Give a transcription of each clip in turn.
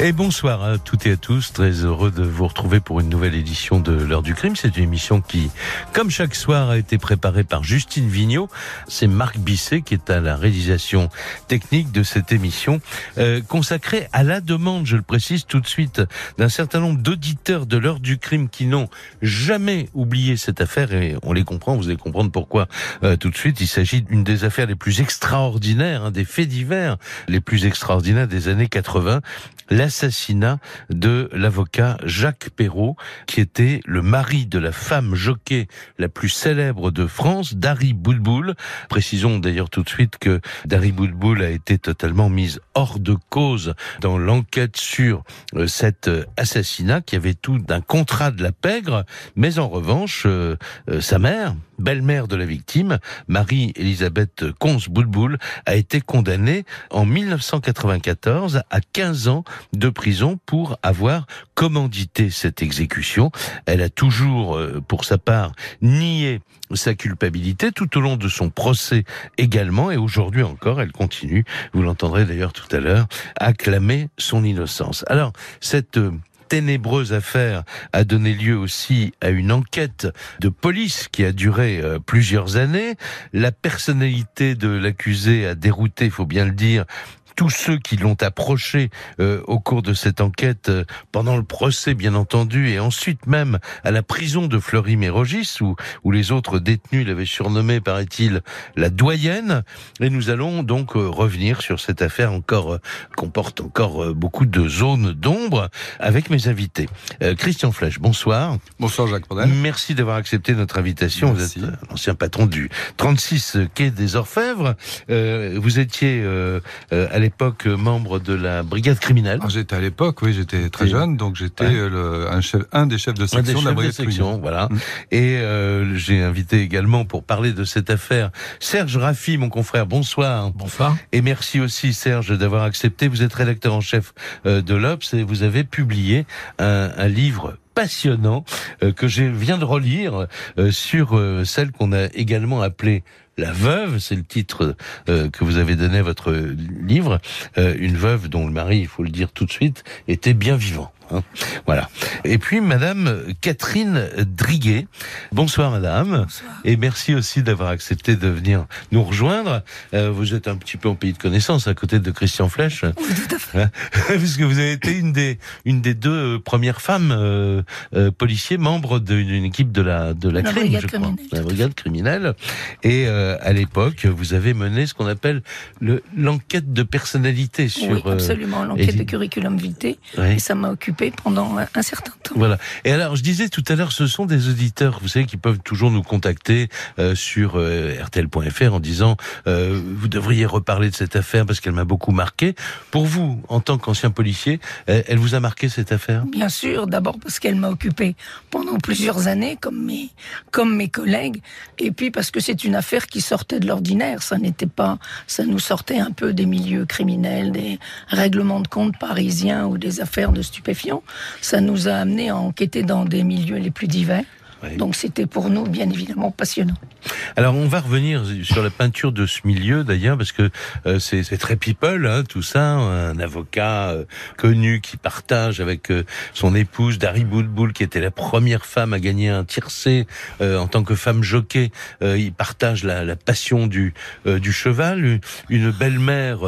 Et bonsoir à toutes et à tous, très heureux de vous retrouver pour une nouvelle édition de l'heure du crime. C'est une émission qui, comme chaque soir, a été préparée par Justine Vignot. C'est Marc Bisset qui est à la réalisation technique de cette émission, euh, consacrée à la demande, je le précise tout de suite, d'un certain nombre d'auditeurs de l'heure du crime qui n'ont jamais oublié cette affaire et on les comprend, vous allez comprendre pourquoi euh, tout de suite. Il s'agit d'une des affaires les plus extraordinaires, hein, des faits divers les plus extraordinaires des années 80 l'assassinat de l'avocat Jacques Perrault, qui était le mari de la femme jockey la plus célèbre de France, Dari Boudboul. Précisons d'ailleurs tout de suite que Dari Boudboul a été totalement mise hors de cause dans l'enquête sur euh, cet euh, assassinat qui avait tout d'un contrat de la pègre, mais en revanche, euh, sa mère, belle-mère de la victime, Marie-Elisabeth Cons-Boulboul, a été condamnée en 1994 à 15 ans de prison pour avoir commandité cette exécution. Elle a toujours, euh, pour sa part, nié sa culpabilité tout au long de son procès également et aujourd'hui encore elle continue, vous l'entendrez d'ailleurs tout à l'heure, à clamer son innocence. Alors, cette euh, ténébreuse affaire a donné lieu aussi à une enquête de police qui a duré euh, plusieurs années. La personnalité de l'accusé a dérouté, faut bien le dire, tous ceux qui l'ont approché euh, au cours de cette enquête, euh, pendant le procès bien entendu, et ensuite même à la prison de Fleury-Mérogis, où, où les autres détenus l'avaient surnommé, paraît-il, la doyenne. Et nous allons donc euh, revenir sur cette affaire encore comporte encore beaucoup de zones d'ombre avec mes invités. Christian Flech, bonsoir. Bonsoir Jacques Pradel. Merci d'avoir accepté notre invitation. Merci. Vous êtes l'ancien patron du 36 quai des Orfèvres. vous étiez à l'époque membre de la brigade criminelle. Ah, j'étais à l'époque, oui, j'étais très jeune, donc j'étais Ouais. le- un, chef, un des chefs de section de la chefs brigade section, criminelle. voilà. Mm. Et euh, j'ai invité également pour parler de cette affaire Serge Raffi, mon confrère. Bonsoir. Bonsoir. Et merci aussi Serge d'avoir accepté. Vous êtes rédacteur en chef euh, de l'Obs et vous avez publié un, un livre passionnant euh, que je viens de relire euh, sur euh, celle qu'on a également appelée la veuve, c'est le titre euh, que vous avez donné à votre livre, Euh, une veuve dont le mari, il faut le dire tout de suite, était bien vivant. Hein. Voilà. Et puis Madame Catherine Driguet. Bonsoir Madame. Et merci aussi d'avoir accepté de venir nous rejoindre. Euh, vous êtes un petit peu en pays de connaissance à côté de Christian Flech. Hein Parce que vous avez été une des, une des deux euh, premières femmes euh, euh, policiers membres d'une équipe de la, de la, La crime, brigade je crois. criminelle, La brigade criminelle. Et à l'époque, vous avez mené ce qu'on appelle le- l'enquête de personnalité sur... oui, absolument, l'enquête de curriculum vitae. Et ça m'a occupé pendant un, un certain temps. Voilà. Et alors, je disais tout à l'heure, ce sont des auditeurs, vous savez, qui peuvent toujours nous contacter euh, sur euh, rtl.fr en disant euh, vous devriez reparler de cette affaire parce qu'elle m'a beaucoup marqué. Pour vous, en tant qu'ancien policier, euh, elle vous a marqué cette affaire? Bien sûr, d'abord parce qu'elle m'a occupé pendant plusieurs années, comme mes, comme mes collègues, et puis parce que c'est une affaire qui sortait de l'ordinaire. Ça n'était pas, ça nous sortait un peu des milieux criminels, des règlements de compte parisiens ou des affaires de stupéfiants. Ça nous a amené à enquêter dans des milieux les plus divers. Oui. Donc c'était pour nous, bien évidemment, passionnant. Alors, on va revenir sur la peinture de ce milieu, d'ailleurs, parce que euh, c'est très people, hein, tout ça. Un avocat euh, connu qui partage avec euh, son épouse, Dari Boudboul, qui était la première femme à gagner un tiercé euh, en tant que femme jockey. Euh, il partage la, la passion du, euh, du cheval. Une, belle-mère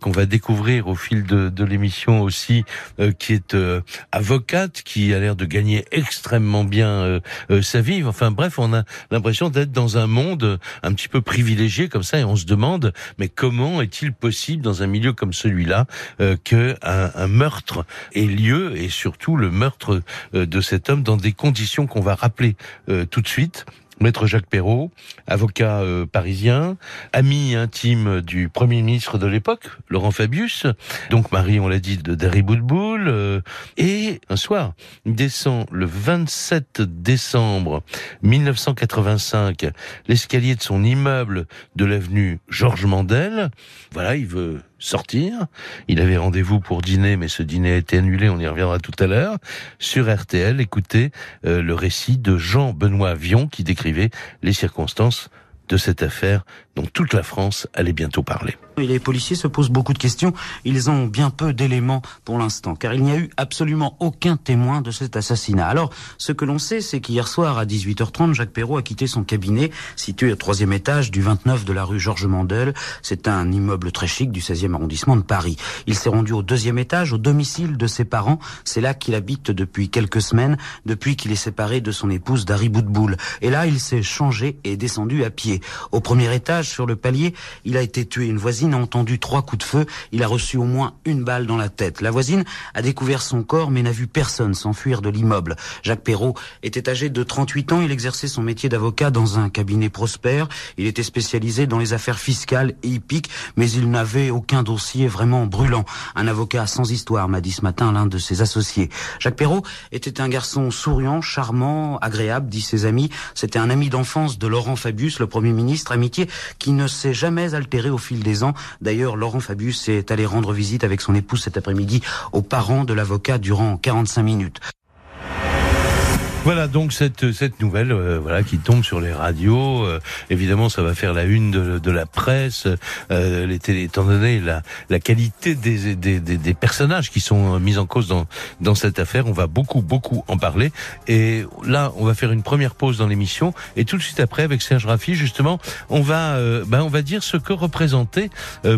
qu'on va découvrir au fil de, de l'émission aussi, euh, qui est euh, avocate, qui a l'air de gagner extrêmement bien euh, euh, sa vie. Enfin bref, on a l'impression d'être dans un monde un petit peu privilégié comme ça et on se demande mais comment est-il possible dans un milieu comme celui-là euh, que un, un meurtre ait lieu et surtout le meurtre euh, de cet homme dans des conditions qu'on va rappeler euh, tout de suite. Maître Jacques Perrault, avocat euh, parisien, ami intime du Premier ministre de l'époque, Laurent Fabius, donc Marie, on l'a dit, de Dari Boudboul, euh, et un soir, il descend le 27 décembre 1985 l'escalier de son immeuble de l'avenue Georges Mandel. Voilà, il veut sortir. Il avait rendez-vous pour dîner, mais ce dîner a été annulé, on y reviendra tout à l'heure. Sur RTL, écoutez euh, le récit de Jean-Benoît Vion qui décrivait les circonstances de cette affaire dont toute la France allait bientôt parler. Les policiers se posent beaucoup de questions. Ils ont bien peu d'éléments pour l'instant, car il n'y a eu absolument aucun témoin de cet assassinat. Alors, ce que l'on sait, c'est qu'hier soir à 18h30, Jacques Perrault a quitté son cabinet, situé au troisième étage du 29 de la rue Georges Mandel. C'est un immeuble très chic du 16e arrondissement de Paris. Il s'est rendu au deuxième étage, au domicile de ses parents. C'est là qu'il habite depuis quelques semaines, depuis qu'il est séparé de son épouse Dari Boudboul. Et là, il s'est changé et descendu à pied. Au premier étage, sur le palier, il a été tué. Une voisine a entendu trois coups de feu. Il a reçu au moins une balle dans la tête. La voisine a découvert son corps mais n'a vu personne s'enfuir de l'immeuble. Jacques Perrault était âgé de 38 ans. Il exerçait son métier d'avocat dans un cabinet prospère. Il était spécialisé dans les affaires fiscales et hippiques, mais il n'avait aucun dossier vraiment brûlant. Un avocat sans histoire, m'a dit ce matin l'un de ses associés. Jacques Perrault était un garçon souriant, charmant, agréable, dit ses amis. C'était un ami d'enfance de Laurent Fabius, le Premier ministre, amitié qui ne s'est jamais altérée au fil des ans. D'ailleurs, Laurent Fabius est allé rendre visite avec son épouse cet après-midi aux parents de l'avocat durant 45 minutes. Voilà donc cette cette nouvelle euh, voilà qui tombe sur les radios. Euh, évidemment, ça va faire la une de, de la presse. Euh, les télé, étant donné la la qualité des, des, des, des personnages qui sont mis en cause dans dans cette affaire, on va beaucoup beaucoup en parler. Et là, on va faire une première pause dans l'émission et tout de suite après avec Serge Raffi, justement, on va euh, ben on va dire ce que représentait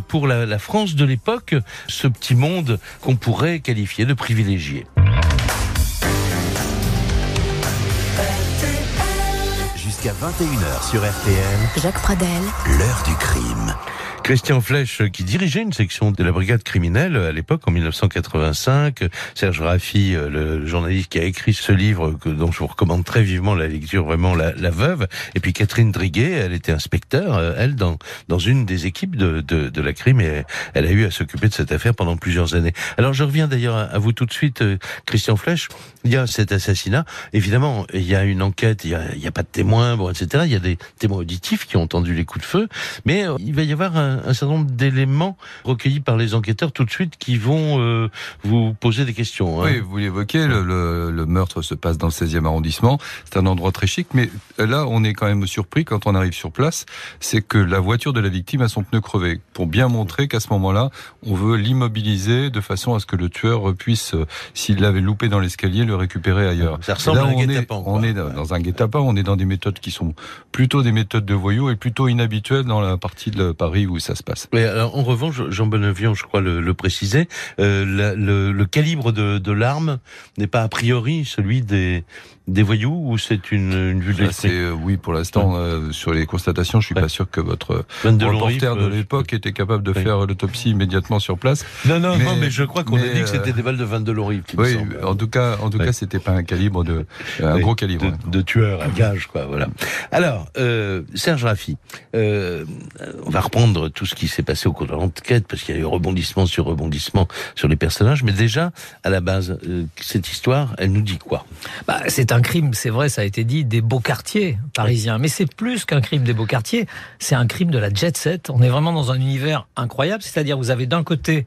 pour la, la France de l'époque ce petit monde qu'on pourrait qualifier de privilégié. Jusqu'à 21h sur RTL, Jacques Pradel, l'heure du crime. Christian Flech, qui dirigeait une section de la brigade criminelle à l'époque, en 1985. Serge Raffi, euh, le journaliste qui a écrit ce livre, dont je vous recommande très vivement la lecture, vraiment la, veuve. Et puis Catherine Driguet, elle était inspecteur, euh, elle, dans, dans une des équipes de, de, la crime, et elle a eu à s'occuper de cette affaire pendant plusieurs années. Alors je reviens d'ailleurs à vous tout de suite, euh, Christian Flech. Il y a cet assassinat. Évidemment, il y a une enquête, il y a, a pas de témoins, bon, etc. Il y a des témoins auditifs qui ont entendu les coups de feu, mais il va y avoir un, un certain nombre d'éléments recueillis par les enquêteurs tout de suite qui vont euh, vous poser des questions. Hein. Oui, vous l'évoquez, le, le, le, meurtre se passe dans le 16e arrondissement. C'est un endroit très chic, mais là, on est quand même surpris quand on arrive sur place, c'est que la voiture de la victime a son pneu crevé, pour bien montrer qu'à ce moment-là, on veut l'immobiliser de façon à ce que le tueur puisse, euh, s'il l'avait loupé dans l'escalier, le récupérer ailleurs. Ça ressemble là, à un guet-apens. on est dans un guet-apens, on est dans des méthodes qui sont plutôt des méthodes de voyous et plutôt inhabituelles dans la partie de Paris où ça se passe. Mais alors, en revanche, Jean Benevian, je crois le, le préciser, euh, le, le, calibre de, de l'arme n'est pas a priori celui des, des voyous ou c'est une, une vue de l'esprit euh, Oui, pour l'instant, ouais. euh, sur les constatations, je suis Ouais. pas sûr que votre reporter de euh, l'époque était capable de faire l'autopsie immédiatement sur place. Non, non, Mais- non, mais je crois qu'on a dit que c'était euh, des balles de 22 Lorif. il me Oui, semble. en tout cas, en tout Ouais. cas, c'était pas un calibre de, un gros calibre. de, tueur à gage, quoi. Voilà. Alors, euh, Serge Raffi, euh, on va reprendre tout ce qui s'est passé au cours de l'enquête parce qu'il y a eu rebondissement sur rebondissement sur les personnages. Mais déjà, à la base, euh, cette histoire, elle nous dit quoi? Bah, c'est un crime, c'est vrai, ça a été dit, des beaux quartiers parisiens. Mais c'est plus qu'un crime des beaux quartiers, c'est un crime de la jet set. On est vraiment dans un univers incroyable, c'est-à-dire vous avez d'un côté,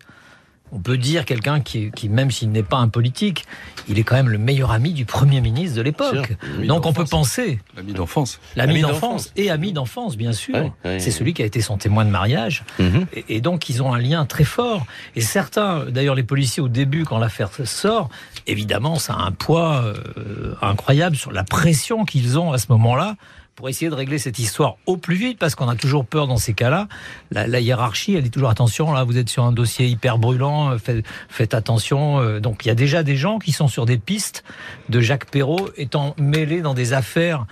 on peut dire quelqu'un qui, qui, même s'il n'est pas un politique, il est quand même le meilleur ami du Premier ministre de l'époque. Donc on peut penser, L'ami d'enfance. l'ami Ami d'enfance et ami d'enfance, bien sûr. C'est celui qui a été son témoin de mariage. Mhm. Et, et donc, ils ont un lien très fort. Et certains, d'ailleurs, les policiers, au début, quand l'affaire sort, évidemment, ça a un poids euh, incroyable sur la pression qu'ils ont à ce moment-là pour essayer de régler cette histoire au plus vite, parce qu'on a toujours peur dans ces cas-là. La, hiérarchie, elle dit toujours attention, là, vous êtes sur un dossier hyper brûlant, euh, faites, attention. Euh, Donc, il y a déjà des gens qui sont sur des pistes de Jacques Perrault étant mêlés dans des affaires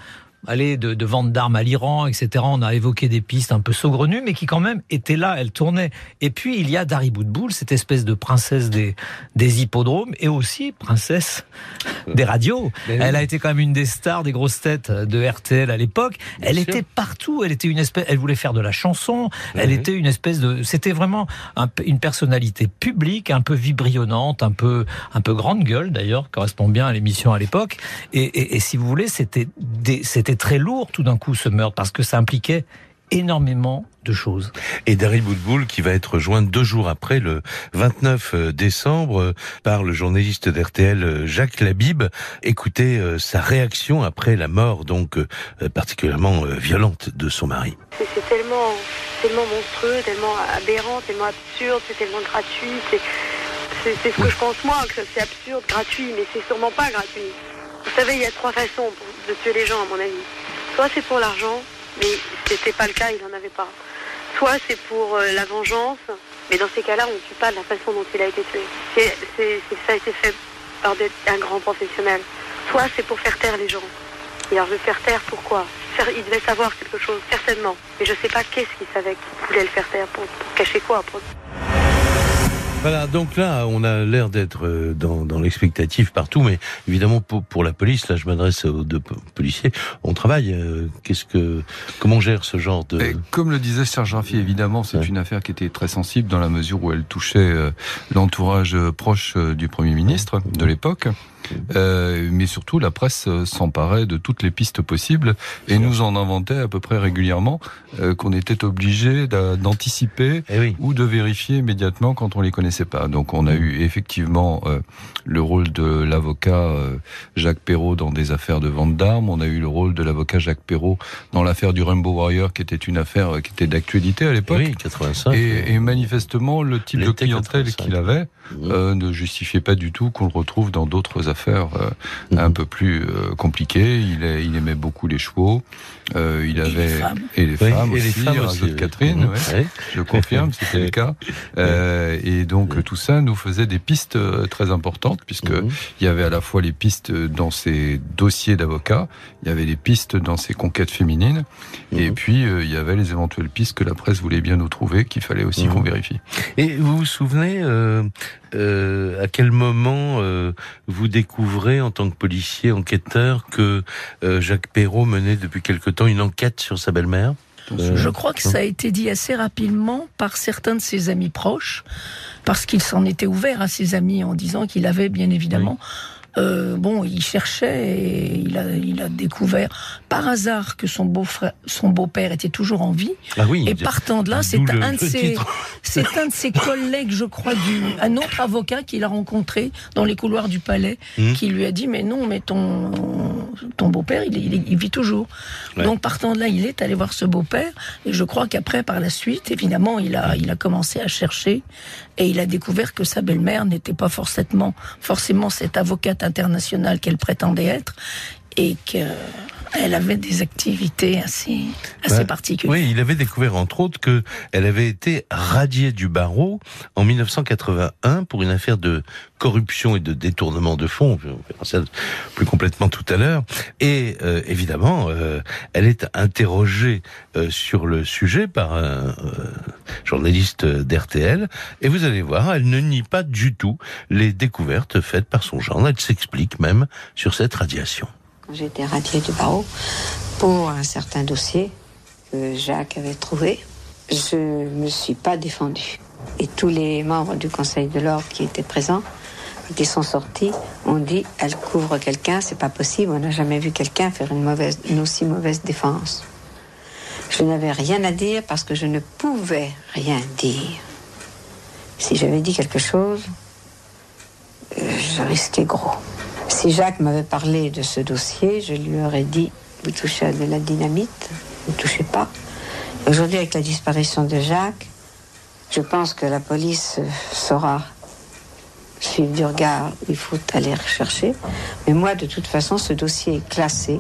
aller de, de vente d'armes à l'Iran, etc. On a évoqué des pistes un peu saugrenues, mais qui quand même étaient là, elles tournaient. Et puis il y a Dari Boudboul, cette espèce de princesse des, des hippodromes, et aussi princesse des radios. Oui. Elle a été quand même une des stars des grosses têtes de RTL à l'époque. Bien Elle sûr. était partout. Elle était une espèce. Elle voulait faire de la chanson. Elle oui. était une espèce de. C'était vraiment un une personnalité publique, un peu vibrionnante, un peu un peu grande gueule d'ailleurs, correspond bien à l'émission à l'époque. Et, et- et si vous voulez, c'était c'était très lourd tout d'un coup ce meurtre parce que ça impliquait énormément de choses. Et Dari Boudboul qui va être rejoint deux jours après, le 29 décembre, par le journaliste d'RTL Jacques Labib. Écoutez sa réaction après la mort, donc particulièrement violente de son mari. C'est tellement, tellement monstrueux, tellement aberrant, tellement absurde, c'est tellement gratuit. C'est c'est ce que je pense moi, que c'est absurde, gratuit, mais c'est sûrement pas gratuit. Vous savez, il y a trois façons de tuer les gens, à mon avis. Soit c'est pour l'argent, mais c'était pas le cas, il n'en avait pas. Soit c'est pour euh, la vengeance, mais dans ces cas-là, on ne tue pas de la façon dont il a été tué. C'est, ça a été fait par un grand professionnel. Soit c'est pour faire taire les gens. Et alors, je faire taire, pourquoi? Il devait savoir quelque chose, certainement. Mais je ne sais pas qu'est-ce qu'il savait qu'il voulait le faire taire. Pour, cacher quoi voilà, donc là, on a l'air d'être euh, dans, dans l'expectative partout, mais évidemment pour, pour la police, là, je m'adresse aux deux policiers. On travaille. Euh, qu'est-ce que, comment on gère ce genre de Et Comme le disait Serge Raffi, évidemment, c'est une affaire qui était très sensible dans la mesure où elle touchait euh, l'entourage proche du Premier ministre de l'époque. Euh, mais surtout la presse s'emparait de toutes les pistes possibles et nous en inventait à peu près régulièrement euh, qu'on était obligé d'anticiper eh ou de vérifier immédiatement quand on les connaissait pas. Donc on a mm. eu effectivement le rôle de l'avocat Jacques Perrault dans des affaires de vente d'armes, on a eu le rôle de l'avocat Jacques Perrault dans l'affaire du Rainbow Warrior qui était une affaire qui était d'actualité à l'époque. Oui, 85. Et, et, manifestement le type de clientèle qu'il avait mm. ne justifiait pas du tout qu'on le retrouve dans d'autres affaires affaire euh, mhm. un peu plus euh, compliqué. Il, il, aimait beaucoup les chevaux. Euh, il avait et les femmes, aussi, les Catherine, mhm. je confirme, c'était le cas. et donc tout ça nous faisait des pistes très importantes puisque mhm. il y avait à la fois les pistes dans ses dossiers d'avocats, il y avait les pistes dans ses conquêtes féminines, et puis il y avait les éventuelles pistes que la presse voulait bien nous trouver qu'il fallait aussi qu'on vérifie. Et vous vous souvenez euh, à quel moment euh, vous découvrez en tant que policier enquêteur que euh, Jacques Perrault menait depuis quelque temps une enquête sur sa belle-mère Je crois que ça a été dit assez rapidement par certains de ses amis proches, parce qu'il s'en était ouvert à ses amis en disant qu'il avait bien évidemment... Euh, bon, il cherchait et il a, il a découvert par hasard que son beau-frère, son beau-père était toujours en vie. Ah oui, et partant de là, c'est un de ses, c'est un de ses collègues, je crois, du, un autre avocat qu'il a rencontré dans les couloirs du palais, hmm. qui lui a dit, mais non, mais ton, ton beau-père, il, il, vit toujours. Donc partant de là, il est allé voir ce beau-père et je crois qu'après, par la suite, évidemment, il a, il a commencé à chercher et il a découvert que sa belle-mère n'était pas forcément, forcément cette avocate internationale qu'elle prétendait être et que elle avait des activités assez, assez particulières. Oui, il avait découvert entre autres que elle avait été radiée du barreau en 1981 pour une affaire de corruption et de détournement de fonds. Je verrai ça plus complètement tout à l'heure. Et euh, évidemment, euh, elle est interrogée euh, sur le sujet par un journaliste d'RTL. Et vous allez voir, elle ne nie pas du tout les découvertes faites par son genre. Elle s'explique même sur cette radiation. J'ai été radiée du barreau pour un certain dossier que Jacques avait trouvé. Je ne me suis pas défendue. Et tous les membres du Conseil de l'ordre qui étaient présents, qui sont sortis, ont dit elle couvre quelqu'un, c'est pas possible, on n'a jamais vu quelqu'un faire une, aussi mauvaise défense. Je n'avais rien à dire parce que je ne pouvais rien dire. Si j'avais dit quelque chose, je risquais gros. Si Jacques m'avait parlé de ce dossier, je lui aurais dit Vous touchez à de la dynamite, ne touchez pas. Aujourd'hui, avec la disparition de Jacques, je pense que la police saura suivre du regard il faut aller rechercher. Mais moi, de toute façon, ce dossier est classé.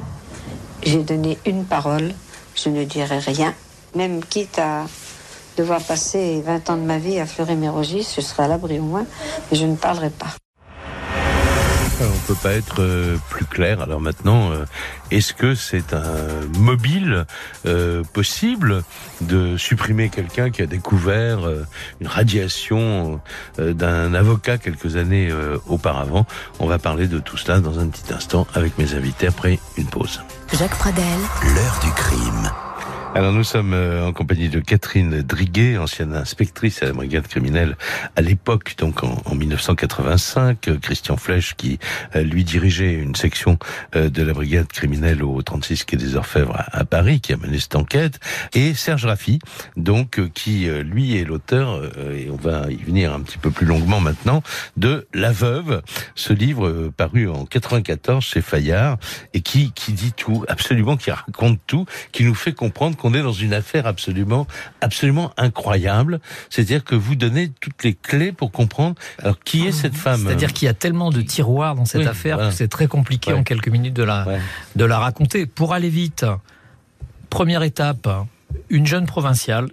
J'ai donné une parole, je ne dirai rien. Même quitte à devoir passer 20 ans de ma vie à Fleury-Mérogis, je serai à l'abri au moins, mais je ne parlerai pas. On peut pas être euh, plus clair. Alors maintenant, euh, est-ce que c'est un mobile euh, possible de supprimer quelqu'un qui a découvert une radiation d'un avocat quelques années auparavant? On va parler de tout cela dans un petit instant avec mes invités après une pause. Jacques Pradel, l'heure du crime. Alors nous sommes euh, en compagnie de Catherine Driguet, ancienne inspectrice à la brigade criminelle à l'époque, donc en, en 1985. Euh, Christian Flech qui euh, lui dirigeait une section de la brigade criminelle au 36 quai des Orfèvres à, Paris, qui a mené cette enquête. Et Serge Raffi, donc qui lui est l'auteur, et on va y venir un petit peu plus longuement maintenant, de La Veuve, ce livre paru en 94 chez Fayard et qui qui dit tout, absolument, qui raconte tout, qui nous fait comprendre qu'on est dans une affaire absolument, absolument incroyable. C'est-à-dire que vous donnez toutes les clés pour comprendre. Alors, qui est cette femme C'est-à-dire qu'il y a tellement de tiroirs dans cette affaire que c'est très compliqué en quelques minutes de la, de la raconter. Pour aller vite, première étape, une jeune provinciale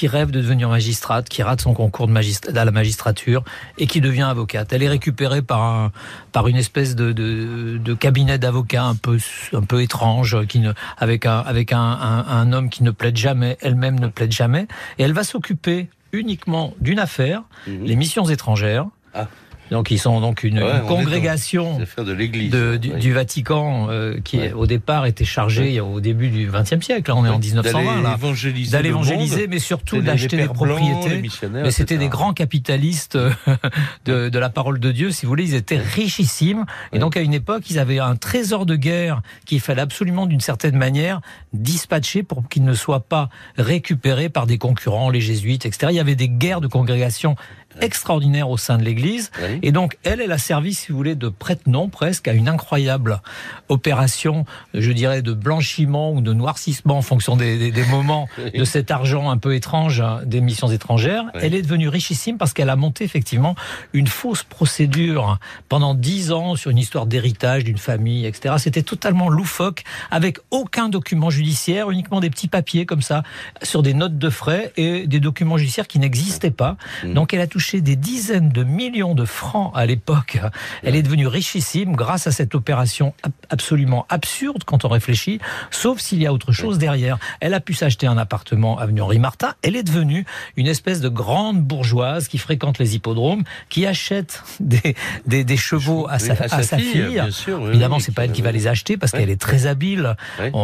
qui rêve de devenir magistrate, qui rate son concours de magistrat, à la magistrature et qui devient avocate. Elle est récupérée par un, par une espèce de, de, de cabinet d'avocats un peu, un peu étrange, qui ne, avec un, avec un, un, un homme qui ne plaide jamais, elle-même ne plaide jamais, et elle va s'occuper uniquement d'une affaire, mhm. les missions étrangères. Ah. Donc ils sont donc une, congrégation de du, Vatican euh, qui au départ était chargée au début du XXe siècle. Là, on est en 1920 d'aller évangéliser, mais surtout d'acheter des propriétés. mais c'était des grands capitalistes euh, de, de, la parole de Dieu, si vous voulez. Ils étaient richissimes et donc à une époque ils avaient un trésor de guerre qu'il fallait absolument d'une certaine manière dispatcher pour qu'il ne soit pas récupéré par des concurrents, les jésuites, etc. Il y avait des guerres de congrégation extraordinaire au sein de l'Église. Et donc, elle, elle a servi, si vous voulez, de prête-nom presque à une incroyable opération, je dirais, de blanchiment ou de noircissement en fonction des, des, moments de cet argent un peu étrange hein, des missions étrangères. Elle est devenue richissime parce qu'elle a monté effectivement une fausse procédure pendant dix ans sur une histoire d'héritage d'une famille, etc. C'était totalement loufoque, avec aucun document judiciaire, uniquement des petits papiers comme ça, sur des notes de frais et des documents judiciaires qui n'existaient pas. Mmh. Donc elle a touché des dizaines de millions de francs à l'époque. Elle est devenue richissime grâce à cette opération absolument absurde quand on réfléchit, sauf s'il y a autre chose derrière. Elle a pu s'acheter un appartement avenue Henri Martin. Elle est devenue une espèce de grande bourgeoise qui fréquente les hippodromes, qui achète des, des, chevaux à sa, à sa fille. Évidemment, c'est pas elle qui va les acheter parce qu'elle est très habile.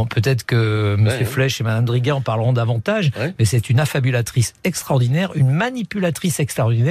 Peut-être que M. Flech et Mme Driguet en parleront davantage, mais c'est une affabulatrice extraordinaire, une manipulatrice extraordinaire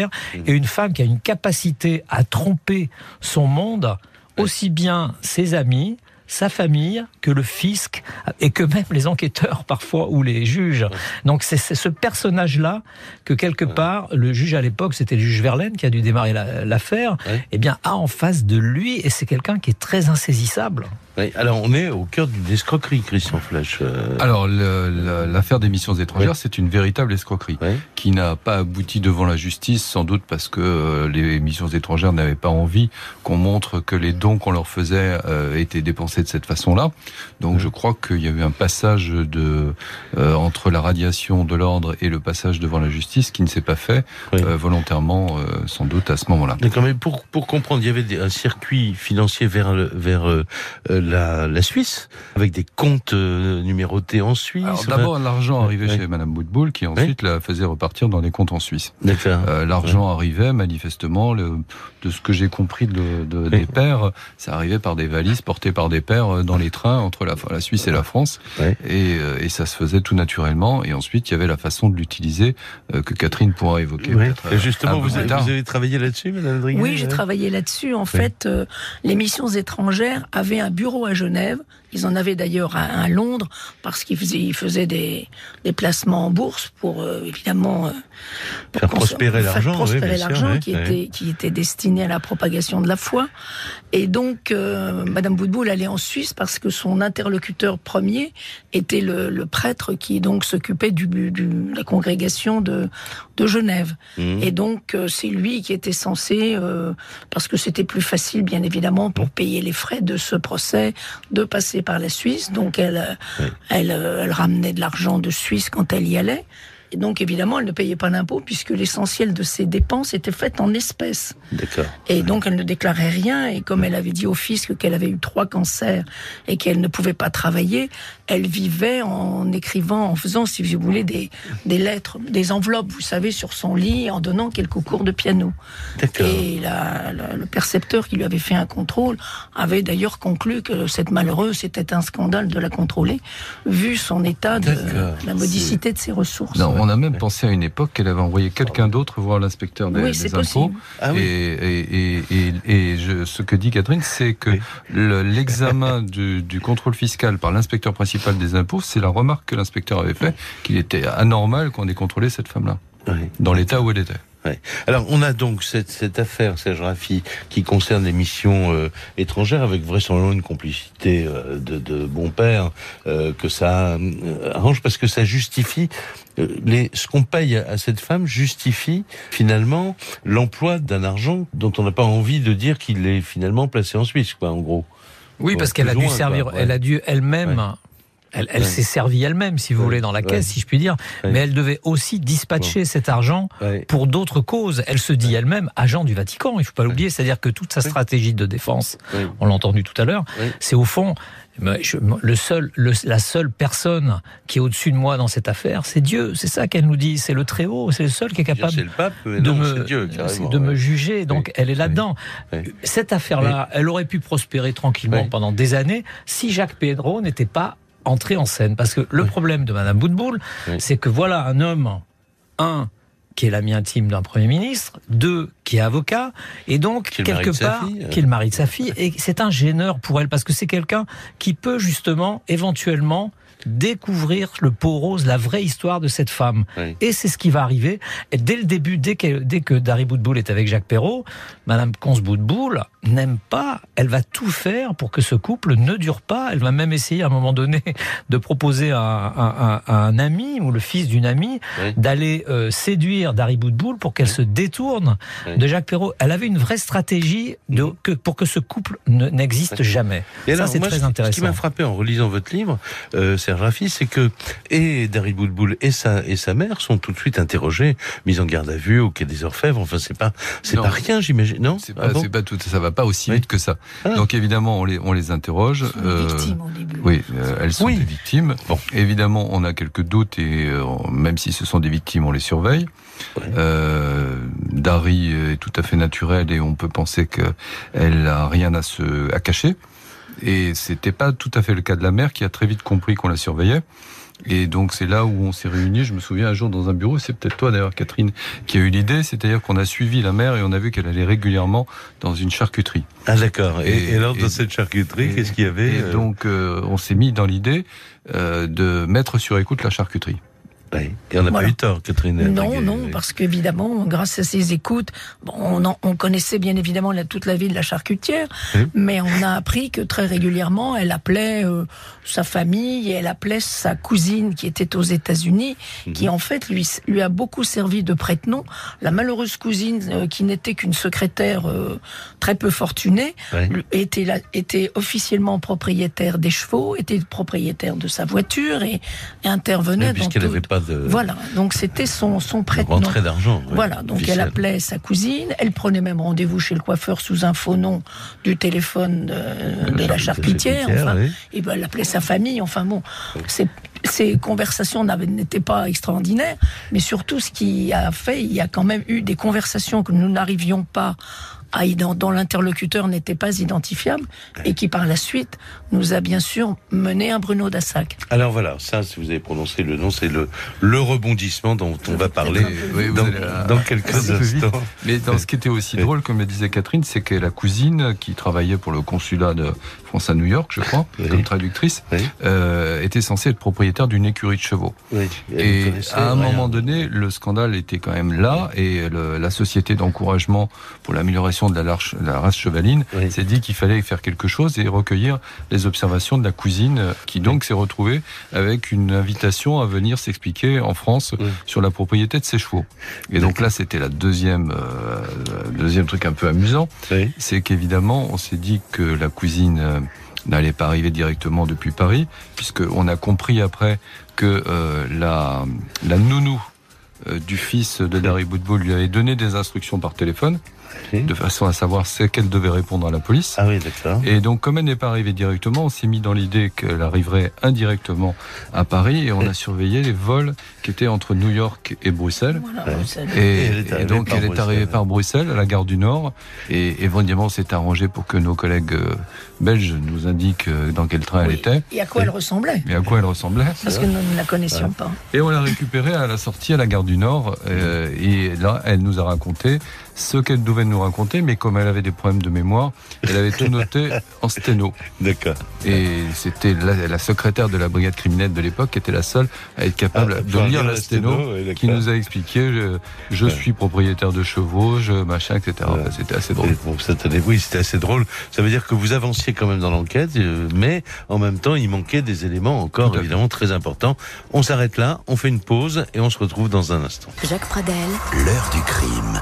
et une femme qui a une capacité à tromper son monde, aussi bien ses amis, sa famille que le fisc et que même les enquêteurs parfois ou les juges. Donc c'est ce personnage-là que quelque part le juge à l'époque, c'était le juge Verlaine qui a dû démarrer l'affaire, eh bien a en face de lui et c'est quelqu'un qui est très insaisissable. Oui, alors on est au cœur d'une escroquerie, Christian Flech. Euh. Alors l'affaire des missions étrangères, c'est une véritable escroquerie qui n'a pas abouti devant la justice, sans doute parce que euh, les missions étrangères n'avaient pas envie qu'on montre que les dons qu'on leur faisait euh, étaient dépensés de cette façon-là. Donc je crois qu'il y a eu un passage de entre la radiation de l'ordre et le passage devant la justice qui ne s'est pas fait volontairement, sans doute à ce moment-là. D'accord, mais pour pour comprendre, il y avait un circuit financier vers vers la, la Suisse, avec des comptes euh, numérotés en Suisse. D'abord, l'argent arrivait chez Madame Boutboul, qui ensuite la faisait repartir dans les comptes en Suisse. Euh, l'argent arrivait manifestement, le, de ce que j'ai compris de, de des pères, ça arrivait par des valises portées par des pères euh, dans les trains entre la, la Suisse et la France, et, et, ça se faisait tout naturellement. Et ensuite, il y avait la façon de l'utiliser que Catherine pourra évoquer. Et justement, vous avez, vous avez, travaillé là-dessus, Madame Driguet Oui, j'ai travaillé là-dessus. En fait, les missions étrangères avaient un bureau à Genève ils en avaient d'ailleurs un à, Londres parce qu'ils faisaient, faisaient des, des, placements en bourse pour euh, évidemment euh, faire prospérer l'argent, prospérer l'argent qui était qui était destiné à la propagation de la foi. Et donc euh, Madame Boudboul allait en Suisse parce que son interlocuteur premier était le, le prêtre qui donc s'occupait du, la congrégation de de Genève. Mmh. Et donc c'est lui qui était censé parce que c'était plus facile bien évidemment pour payer les frais de ce procès de passer par la Suisse, donc elle, elle, elle ramenait de l'argent de Suisse quand elle y allait. Et donc, évidemment, elle ne payait pas d'impôts puisque l'essentiel de ses dépenses était fait en espèces. D'accord. Et donc, elle ne déclarait rien. Et comme elle avait dit au fisc qu'elle avait eu trois cancers et qu'elle ne pouvait pas travailler, elle vivait en écrivant, en faisant, si vous voulez, des, des lettres, des enveloppes, vous savez, sur son lit, en donnant quelques cours de piano. D'accord. Et la- la- le percepteur qui lui avait fait un contrôle avait d'ailleurs conclu que cette malheureuse, c'était un scandale de la contrôler, vu son état de la modicité de ses ressources. Non, on a même pensé à une époque qu'elle avait envoyé quelqu'un d'autre voir l'inspecteur des, Oui, des c'est impôts. possible. Ah oui. Et, et, et, et, et je- ce que dit Catherine, c'est que Oui. le- l'examen du, du contrôle fiscal par l'inspecteur principal des impôts, c'est la remarque que l'inspecteur avait fait qu'il était anormal qu'on ait contrôlé cette femme-là, Oui. dans l'état où elle était. Ouais. Alors, on a donc cette, cette affaire, Serge Raffi, qui concerne les missions euh, étrangères, avec vraisemblablement une complicité euh, de, de bon père, euh, que ça euh, arrange, parce que ça justifie, euh, les, ce qu'on paye à, cette femme justifie finalement l'emploi d'un argent dont on n'a pas envie de dire qu'il est finalement placé en Suisse, quoi, en gros. Oui, parce qu'elle a dû servir, quoi, ouais. elle a dû elle-même. Ouais. Elle, s'est servie elle-même, si vous voulez, dans la caisse, si je puis dire. Mais elle devait aussi dispatcher cet argent pour d'autres causes. Elle se dit elle-même agent du Vatican, il faut pas l'oublier. C'est-à-dire que toute sa stratégie de défense, on l'a entendu tout à l'heure, c'est au fond, le seul, le- la seule personne qui est au-dessus de moi dans cette affaire, c'est Dieu. C'est ça qu'elle nous dit. C'est le Très-Haut. C'est le seul qui est capable le pape, de non, me, Dieu, de me juger. Donc, Oui. elle est là-dedans. Oui. Cette affaire-là, elle aurait pu prospérer tranquillement pendant des années si Jacques Pedro n'était pas entré en scène. Parce que le Oui. problème de Madame Boutboul, Oui. c'est que voilà un homme, un, qui est l'ami intime d'un Premier ministre, deux, qui est avocat, et donc, quelque part, euh. qui est le mari de sa fille, et c'est un gêneur pour elle, parce que c'est quelqu'un qui peut justement, éventuellement, découvrir le pot rose, la vraie histoire de cette femme. Oui. Et c'est ce qui va arriver. Et dès le début, dès que, dès que Dari Boudboul est avec Jacques Perrault, Madame Conce Boudboul n'aime pas, elle va tout faire pour que ce couple ne dure pas. Elle va même essayer à un moment donné de proposer à, à- à- à un ami ou le fils d'une amie Oui. d'aller euh, séduire Dari Boudboul pour qu'elle se détourne de Jacques Perrault. Elle avait une vraie stratégie de, que, pour que ce couple ne- n'existe jamais. Et Ça, alors, c'est moi, très ce- Ce qui intéressant. m'a frappé en relisant votre livre, euh, C'est que et Dari Boudboul et sa et sa mère sont tout de suite interrogés, mis en garde à vue au quai des Orfèvres. Enfin, c'est pas c'est pas rien, j'imagine. Non, C'est Ah bon? c'est pas tout, ça va pas aussi Oui. vite que ça. Ah. Donc évidemment, on les, on les interroge. Elles sont des euh, victimes au début. Oui, euh, elles sont Oui. des victimes. Bon. Évidemment, on a quelques doutes et euh, même si ce sont des victimes, on les surveille. Ouais. Euh, Dari est tout à fait naturelle et on peut penser qu'elle a rien à se à cacher. Et c'était pas tout à fait le cas de la mère qui a très vite compris qu'on la surveillait. Et donc c'est là où on s'est réunis. Je me souviens un jour dans un bureau, c'est peut-être toi d'ailleurs Catherine qui a eu l'idée, c'est-à-dire qu'on a suivi la mère et on a vu qu'elle allait régulièrement dans une charcuterie. Ah d'accord. Et, Et- et alors dans et- cette charcuterie, qu'est-ce qu'il y avait Et euh, donc euh, on s'est mis dans l'idée euh, de mettre sur écoute la charcuterie. Et on n'a Voilà. pas eu tort, Catherine. Non, non, parce qu'évidemment, grâce à ces écoutes, bon, on, en- on connaissait bien évidemment la- toute la vie de la charcutière, Oui. mais on a appris que très régulièrement, elle appelait euh, sa famille et elle appelait sa cousine qui était aux États-Unis, Mhm. qui en fait lui, lui a beaucoup servi de prête-nom. La malheureuse cousine, euh, qui n'était qu'une secrétaire euh, très peu fortunée, était, la- était officiellement propriétaire des chevaux, était propriétaire de sa voiture et, et intervenait dans tout- pas de, Voilà, donc c'était son, son de prête-nom. rentrée d'argent. ouais, Voilà, donc elle appelait sa cousine, elle prenait même rendez-vous chez le coiffeur sous un faux nom du téléphone de, de la charcutière, enfin, oui. et ben elle appelait sa famille, enfin bon, ces, ces conversations n'étaient pas extraordinaires, mais surtout ce qui a fait, il y a quand même eu des conversations que nous n'arrivions pas dont l'interlocuteur n'était pas identifiable et qui par la suite nous a bien sûr mené un Bruno Dassac. Alors voilà, ça, si vous avez prononcé le nom, c'est le, le rebondissement dont on va parler Oui, dans, quelques vite. instants. Mais dans ce qui était aussi drôle, comme le disait Catherine, c'est que la cousine qui travaillait pour le consulat de France à New York, je crois, Oui. comme traductrice, Oui. euh, était censée être propriétaire d'une écurie de chevaux. Et à un rien. moment donné, le scandale était quand même là, et le- la société d'encouragement pour l'amélioration de la, large- la race chevaline Oui. s'est dit qu'il fallait faire quelque chose et recueillir les observations de la cousine, euh, qui donc s'est retrouvée avec une invitation à venir s'expliquer en France Oui. sur la propriété de ses chevaux. Et donc là, c'était la deuxième, euh, deuxième truc un peu amusant, c'est qu'évidemment, on s'est dit que la cousine euh, n'allait pas arriver directement depuis Paris, puisque on a compris après que euh, la, la nounou du fils de Dari Boudboul lui avait donné des instructions par téléphone de façon à savoir ce qu'elle devait répondre à la police. Ah oui, d'accord. Et donc, comme elle n'est pas arrivée directement, on s'est mis dans l'idée qu'elle arriverait indirectement à Paris et on a surveillé les vols qui étaient entre New York et Bruxelles. Voilà. Et, Et elle donc, elle est arrivée Bruxelles. par Bruxelles, à la gare du Nord. Et on s'est arrangé pour que nos collègues euh, belges nous indiquent euh, dans quel train elle était Et à quoi elle ressemblait et à quoi elle ressemblait. Parce que nous ne la connaissions pas. Et on l'a récupérée à la sortie à la gare du Nord. euh, et là, elle nous a raconté ce qu'elle devait nous raconter, mais comme elle avait des problèmes de mémoire, elle avait tout noté en sténo. D'accord. Et c'était la, la secrétaire de la brigade criminelle de l'époque qui était la seule à être capable Ah, de lire la sténo, qui nous a expliqué je, je Ouais. suis propriétaire de chevaux, je machin, etc. Ouais. Enfin, c'était assez drôle. Bon, ça tenait- oui, c'était assez drôle. Ça veut dire que vous avanciez quand même dans l'enquête, euh, mais en même temps, il manquait des éléments encore évidemment très importants. On s'arrête là, on fait une pause et on se retrouve dans un instant. Jacques Pradel, L'heure du crime.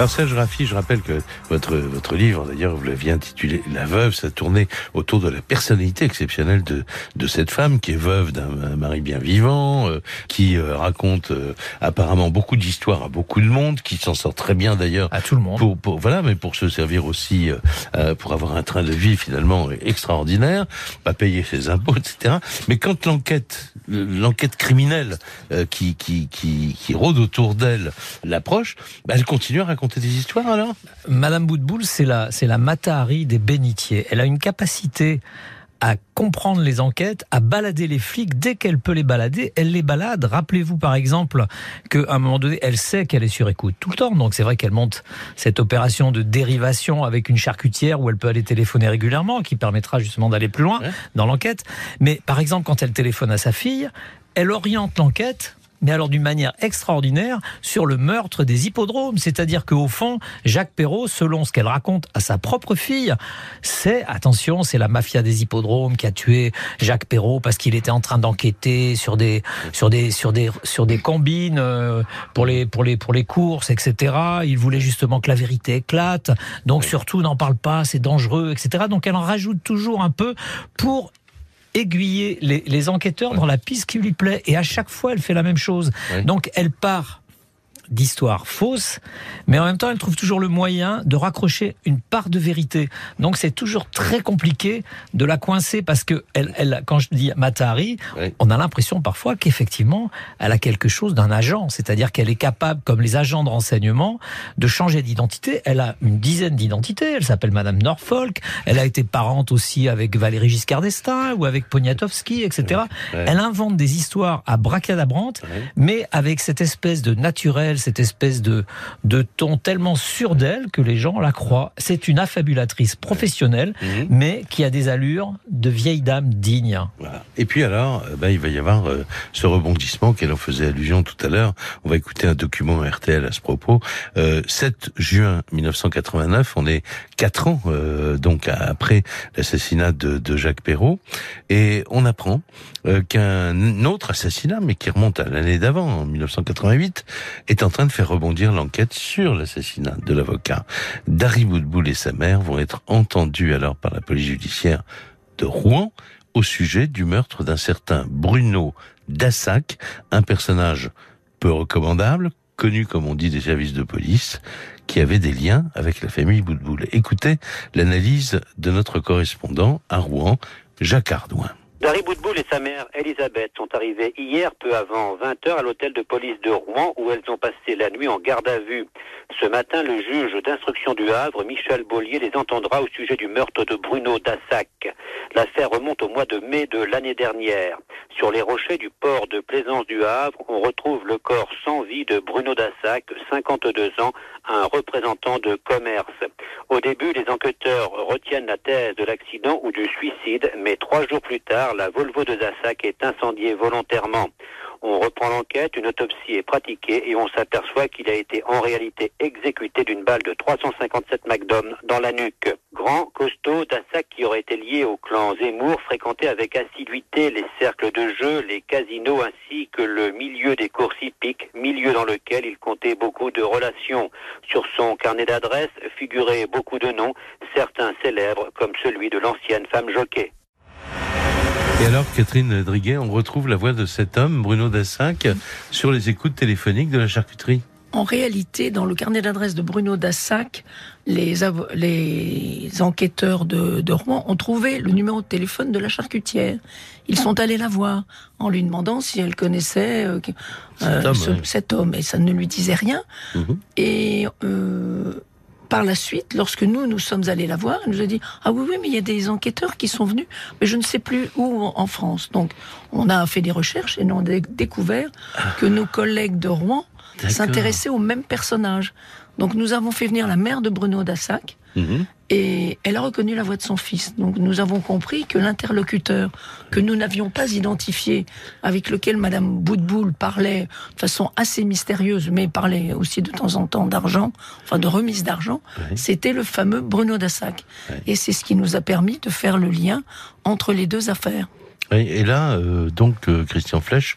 Alors Serge Raffi, je rappelle que votre votre livre, d'ailleurs, vous l'aviez intitulé La veuve, ça tournait autour de la personnalité exceptionnelle de de cette femme qui est veuve d'un un mari bien vivant, euh, qui euh, raconte euh, apparemment beaucoup d'histoires à beaucoup de monde, qui s'en sort très bien d'ailleurs À tout le monde. pour, pour voilà, mais pour se servir aussi, euh, euh, pour avoir un train de vie finalement extraordinaire, pas payer ses impôts, etc. Mais quand l'enquête, l'enquête criminelle euh, qui, qui qui qui rôde autour d'elle l'approche, bah, elle continue à raconter des histoires alors. Madame Boutboul, c'est la, c'est la Matahari des bénitiers. Elle a une capacité à comprendre les enquêtes, à balader les flics dès qu'elle peut les balader, elle les balade. Rappelez-vous par exemple qu'à un moment donné, elle sait qu'elle est sur écoute tout le temps. Donc c'est vrai qu'elle monte cette opération de dérivation avec une charcutière où elle peut aller téléphoner régulièrement, qui permettra justement d'aller plus loin Ouais. dans l'enquête. Mais par exemple, quand elle téléphone à sa fille, elle oriente l'enquête mais alors d'une manière extraordinaire, sur le meurtre des hippodromes. C'est-à-dire qu'au fond, Jacques Perrault, selon ce qu'elle raconte à sa propre fille, c'est, attention, c'est la mafia des hippodromes qui a tué Jacques Perrault parce qu'il était en train d'enquêter sur des, sur des, sur des, sur des combines euh, pour les, pour les, pour les courses, etc. Il voulait justement que la vérité éclate. Donc surtout, n'en parle pas, c'est dangereux, etc. Donc elle en rajoute toujours un peu pour aiguiller les, les enquêteurs dans la piste qui lui plaît. Et à chaque fois, elle fait la même chose. Ouais. Donc, elle part d'histoires fausses, mais en même temps, elle trouve toujours le moyen de raccrocher une part de vérité. Donc, c'est toujours très compliqué de la coincer parce que, elle, elle, quand je dis Ouais. on a l'impression parfois qu'effectivement, elle a quelque chose d'un agent, c'est-à-dire qu'elle est capable, comme les agents de renseignement, de changer d'identité. Elle a une dizaine d'identités. Elle s'appelle Madame Norfolk. Elle a été parente aussi avec Valéry Giscard d'Estaing ou avec Poniatowski, etc. Elle invente des histoires à bracadabrante, mais avec cette espèce de naturel, cette espèce de, de ton tellement sûr d'elle que les gens la croient. C'est une affabulatrice professionnelle, Mhm. mais qui a des allures de vieille dame digne. Voilà. Et puis alors, euh, ben, il va y avoir euh, ce rebondissement qu'elle en faisait allusion tout à l'heure. On va écouter un document RTL à ce propos. Euh, 7 juin 1989, on est quatre ans euh, donc après l'assassinat de, de Jacques Perrault, et on apprend euh, qu'un autre assassinat, mais qui remonte à l'année d'avant, en 1988, est en train de faire rebondir l'enquête sur l'assassinat de l'avocat. Dari Boudboul et sa mère vont être entendus alors par la police judiciaire de Rouen au sujet du meurtre d'un certain Bruno Dassac, un personnage peu recommandable, connu comme on dit des services de police, qui avait des liens avec la famille Boudboul. Écoutez l'analyse de notre correspondant à Rouen, Jacques Ardouin. Dari Boudboul et sa mère Elisabeth sont arrivées hier peu avant 20h à l'hôtel de police de Rouen où elles ont passé la nuit en garde à vue. Ce matin, le juge d'instruction du Havre, Michel Bollier, les entendra au sujet du meurtre de Bruno Dassac. L'affaire remonte au mois de mai de l'année dernière. Sur les rochers du port de Plaisance du Havre, on retrouve le corps sans vie de Bruno Dassac, 52 ans, un représentant de commerce. Au début, les enquêteurs retiennent la thèse de l'accident ou du suicide, mais trois jours plus tard, la Volvo de Dassac est incendiée volontairement. On reprend l'enquête, une autopsie est pratiquée et on s'aperçoit qu'il a été en réalité exécuté d'une balle de 357 McDom dans la nuque. Grand, costaud, Dassac qui aurait été lié au clan Zemmour, fréquentait avec assiduité les cercles de jeu, les casinos ainsi que le milieu des courses hippiques, milieu dans lequel il comptait beaucoup de relations. Sur son carnet d'adresses figuraient beaucoup de noms, certains célèbres comme celui de l'ancienne femme jockey. Et alors, Catherine Driguet, on retrouve la voix de cet homme, Bruno Dassac, sur les écoutes téléphoniques de la charcuterie. En réalité, dans le carnet d'adresse de Bruno Dassac, les, les enquêteurs de, de, Rouen ont trouvé le numéro de téléphone de la charcutière. Ils sont allés la voir en lui demandant si elle connaissait euh, cet, homme, ce, oui. cet, homme, et ça ne lui disait rien. Mmh. Et euh, par la suite, lorsque nous, nous sommes allés la voir, elle nous a dit Ah oui, oui, mais il y a des enquêteurs qui sont venus, mais je ne sais plus où en France. Donc, on a fait des recherches et on a découvert que nos collègues de Rouen s'intéressaient au même personnage. Donc, nous avons fait venir la mère de Bruno Dassac. Mmh. Et elle a reconnu la voix de son fils. Donc nous avons compris que l'interlocuteur que nous n'avions pas identifié, avec lequel Madame Boutboul parlait de façon assez mystérieuse, mais parlait aussi de temps en temps d'argent, enfin de remise d'argent, oui. c'était le fameux Bruno Dassac. Oui. Et c'est ce qui nous a permis de faire le lien entre les deux affaires. Oui, et là, euh, donc, euh, Christian Flech,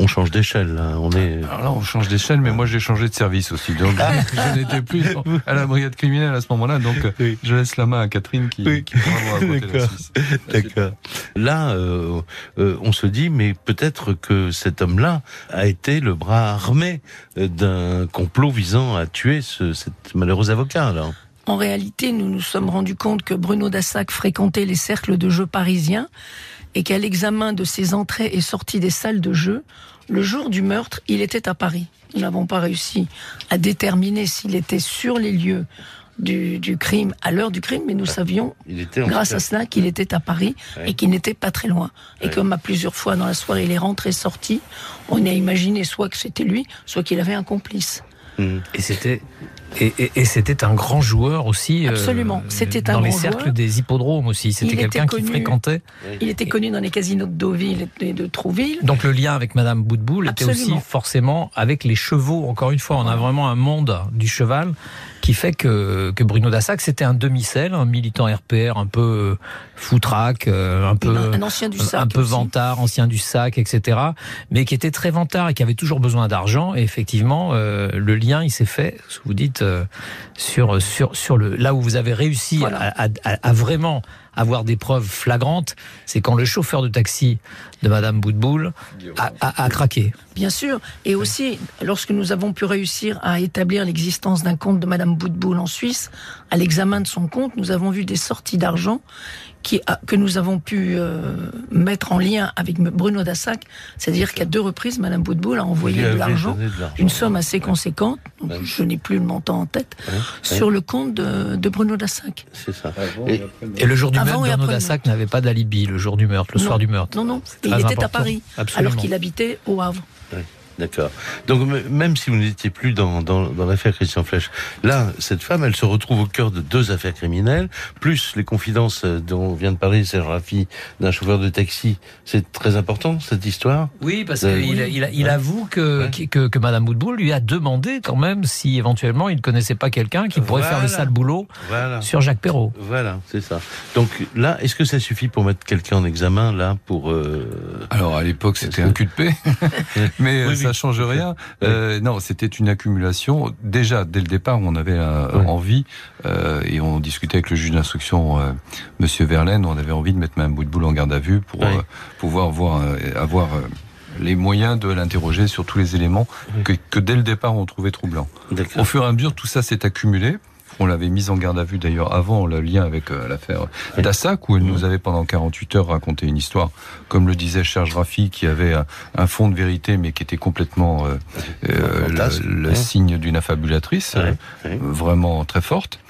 on change d'échelle. Hein. On est. Alors là, on change d'échelle, mais moi j'ai changé de service aussi. Donc je n'étais plus à la brigade criminelle à ce moment-là. Donc oui. je laisse la main à Catherine qui, oui. qui pourra raconter la. D'accord. Là, euh, euh, on se dit, mais peut-être que cet homme-là a été le bras armé d'un complot visant à tuer ce, cet malheureux avocat. Alors. En réalité, nous nous sommes rendus compte que Bruno Dassac fréquentait les cercles de jeux parisiens et qu'à l'examen de ses entrées et sorties des salles de jeu, le jour du meurtre, il était à Paris. Nous n'avons pas réussi à déterminer s'il était sur les lieux du, du crime à l'heure du crime, mais nous savions, grâce à cela, qu'il était à Paris Ouais. et qu'il n'était pas très loin. Et Ouais. comme à plusieurs fois dans la soirée, il est rentré, sorti, on a imaginé soit que c'était lui, soit qu'il avait un complice. Mmh. Et c'était et, et- et c'était un grand joueur aussi. euh, Absolument. C'était un dans les cercles joueur. des hippodromes aussi. C'était quelqu'un qui fréquentait. Il était connu dans les casinos de Deauville et de Trouville. Donc le lien avec Madame Boutboul était aussi forcément avec les chevaux. Encore une fois, on a vraiment un monde du cheval qui fait que, que Bruno Dassac, c'était un demi-sel, un militant RPR un peu euh, foutraque, euh, un peu un ancien du sac un peu aussi. vantard, ancien du sac, etc. Mais qui était très vantard et qui avait toujours besoin d'argent. Et effectivement, euh, le lien, il s'est fait, ce que vous dites, sur sur sur le là où vous avez réussi Voilà. à, à- à vraiment avoir des preuves flagrantes, c'est quand le chauffeur de taxi de Madame Boutboul a, a- a craqué. Bien sûr. Et aussi, lorsque nous avons pu réussir à établir l'existence d'un compte de Madame Boutboul en Suisse, à l'examen de son compte, nous avons vu des sorties d'argent qui, a- que nous avons pu euh, mettre en lien avec Bruno Dassac. C'est-à-dire qu'à deux reprises, Madame Boutboul a envoyé de l'argent, une somme assez conséquente, donc Ouais. je n'ai plus le montant en tête, Ouais, ouais. sur le compte de, de Bruno Dassac. C'est ça. Et- Et le jour du Avant et après Dassac n'avait pas d'alibi le jour du meurtre, le Non. soir du meurtre. Non, non, il était à. Paris, Absolument. alors qu'il habitait au Havre. D'accord. Donc même si vous n'étiez plus dans, dans, dans l'affaire Christian Flech, là, cette femme, elle se retrouve au cœur de deux affaires criminelles, plus les confidences euh, dont vient de parler Serge Raffi d'un chauffeur de taxi. C'est très important, cette histoire? Oui, parce Euh, qu'il oui. il, il Ouais. avoue que, Ouais. que, que Madame Boutboul lui a demandé quand même si éventuellement il ne connaissait pas quelqu'un qui pourrait faire le sale boulot Voilà. sur Jacques Perrault. Voilà, c'est ça. Donc là, est-ce que ça suffit pour mettre quelqu'un en examen, là, pour... euh, Alors à l'époque c'était un cul de paix, mais euh, Oui, oui, ça change rien. Euh, non, c'était une accumulation. Déjà dès le départ, on avait envie euh, et on discutait avec le juge d'instruction, euh, Monsieur Verlaine, on avait envie de mettre Mme Boutboul en garde à vue pour euh, pouvoir voir, euh, avoir euh, les moyens de l'interroger sur tous les éléments que, que dès le départ on trouvait troublants. Au fur et à mesure, tout ça s'est accumulé. On l'avait mise en garde à vue d'ailleurs avant le lien avec euh, l'affaire. Dassac, où elle nous avait pendant 48 heures raconté une histoire, comme le disait Serge Raffi, qui avait un, un fond de vérité, mais qui était complètement euh, euh, le, le Ouais. signe d'une affabulatrice, Ouais, ouais. vraiment très forte.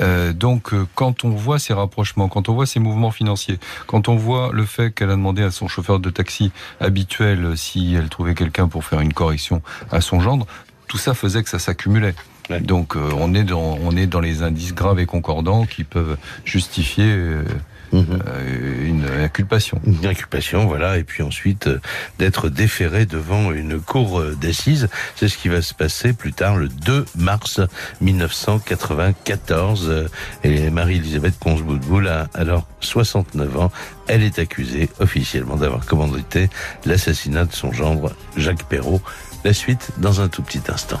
Euh, donc, euh, quand on voit ces rapprochements, quand on voit ces mouvements financiers, quand on voit le fait qu'elle a demandé à son chauffeur de taxi habituel euh, si elle trouvait quelqu'un pour faire une correction à son gendre, tout ça faisait que ça s'accumulait. Ouais. Donc euh, on est dans on est dans les indices graves et concordants qui peuvent justifier euh, Mhm. euh, une inculpation. Une inculpation, voilà, et puis ensuite euh, d'être déféré devant une cour d'assises. C'est ce qui va se passer plus tard, le 2 mars 1994. Euh, Et Marie-Elisabeth Consboudboul a alors 69 ans. Elle est accusée officiellement d'avoir commandité l'assassinat de son gendre Jacques Perrault. La suite dans un tout petit instant.